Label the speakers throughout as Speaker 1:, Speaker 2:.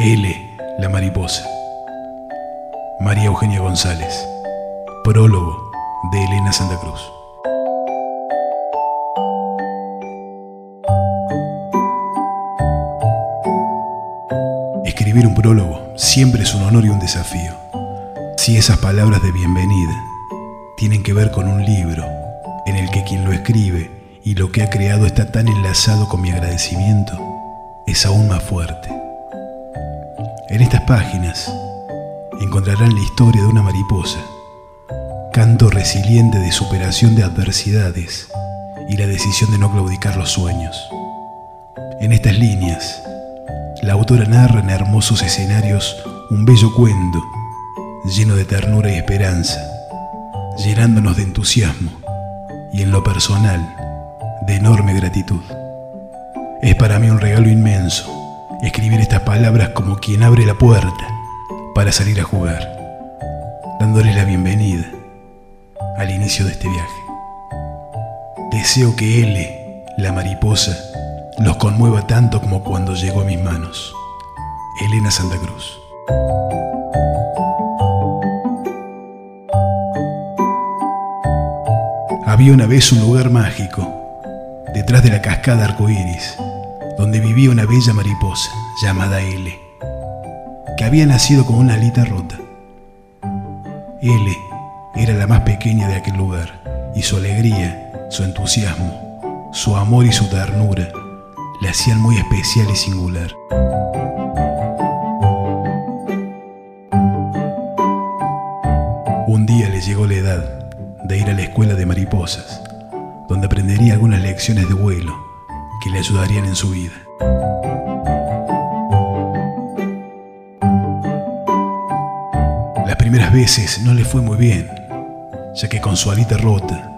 Speaker 1: L, la mariposa. María Eugenia González. Prólogo de Elena Santa Cruz. Escribir un prólogo siempre es un honor y un desafío. Si esas palabras de bienvenida tienen que ver con un libro en el que quien lo escribe y lo que ha creado está tan enlazado con mi agradecimiento, es aún más fuerte. En estas páginas encontrarán la historia de una mariposa, canto resiliente de superación de adversidades y la decisión de no claudicar los sueños. En estas líneas, la autora narra en hermosos escenarios un bello cuento lleno de ternura y esperanza, llenándonos de entusiasmo y en lo personal de enorme gratitud. Es para mí un regalo inmenso escribir estas palabras como quien abre la puerta para salir a jugar, dándole la bienvenida al inicio de este viaje. Deseo que L, la mariposa, los conmueva tanto como cuando llegó a mis manos. Elena Santa Cruz. Había una vez un lugar mágico, detrás de la cascada arcoíris, donde vivía una bella mariposa llamada L, que había nacido con una alita rota. L era la más pequeña de aquel lugar, y su alegría, su entusiasmo, su amor y su ternura le hacían muy especial y singular. Un día le llegó la edad de ir a la escuela de mariposas, donde aprendería algunas lecciones de vuelo que le ayudarían en su vida. Las primeras veces no le fue muy bien, ya que con su alita rota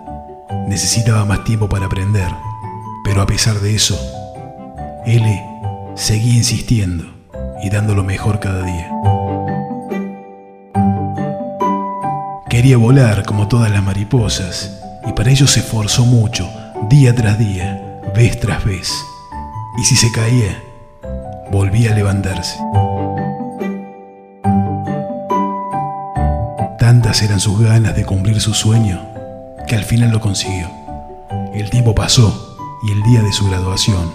Speaker 1: necesitaba más tiempo para aprender, pero a pesar de eso, L seguía insistiendo y dando lo mejor cada día. Quería volar como todas las mariposas y para ello se esforzó mucho, día tras día, vez tras vez. Y si se caía, volvía a levantarse. Tantas eran sus ganas de cumplir su sueño que al final lo consiguió. El tiempo pasó y el día de su graduación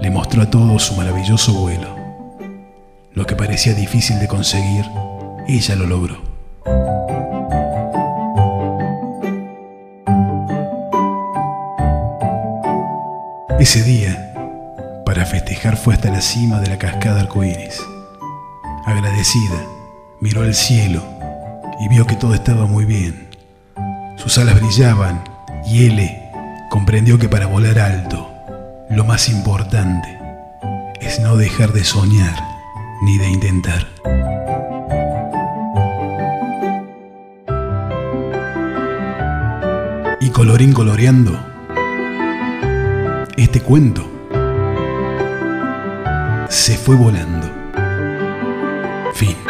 Speaker 1: le mostró a todos su maravilloso vuelo. Lo que parecía difícil de conseguir, ella lo logró. Ese día, para festejar, fue hasta la cima de la cascada arcoíris. Agradecida, miró al cielo y vio que todo estaba muy bien. Sus alas brillaban y él comprendió que para volar alto, lo más importante es no dejar de soñar ni de intentar. Y colorín coloreando, este cuento se fue volando. Fin.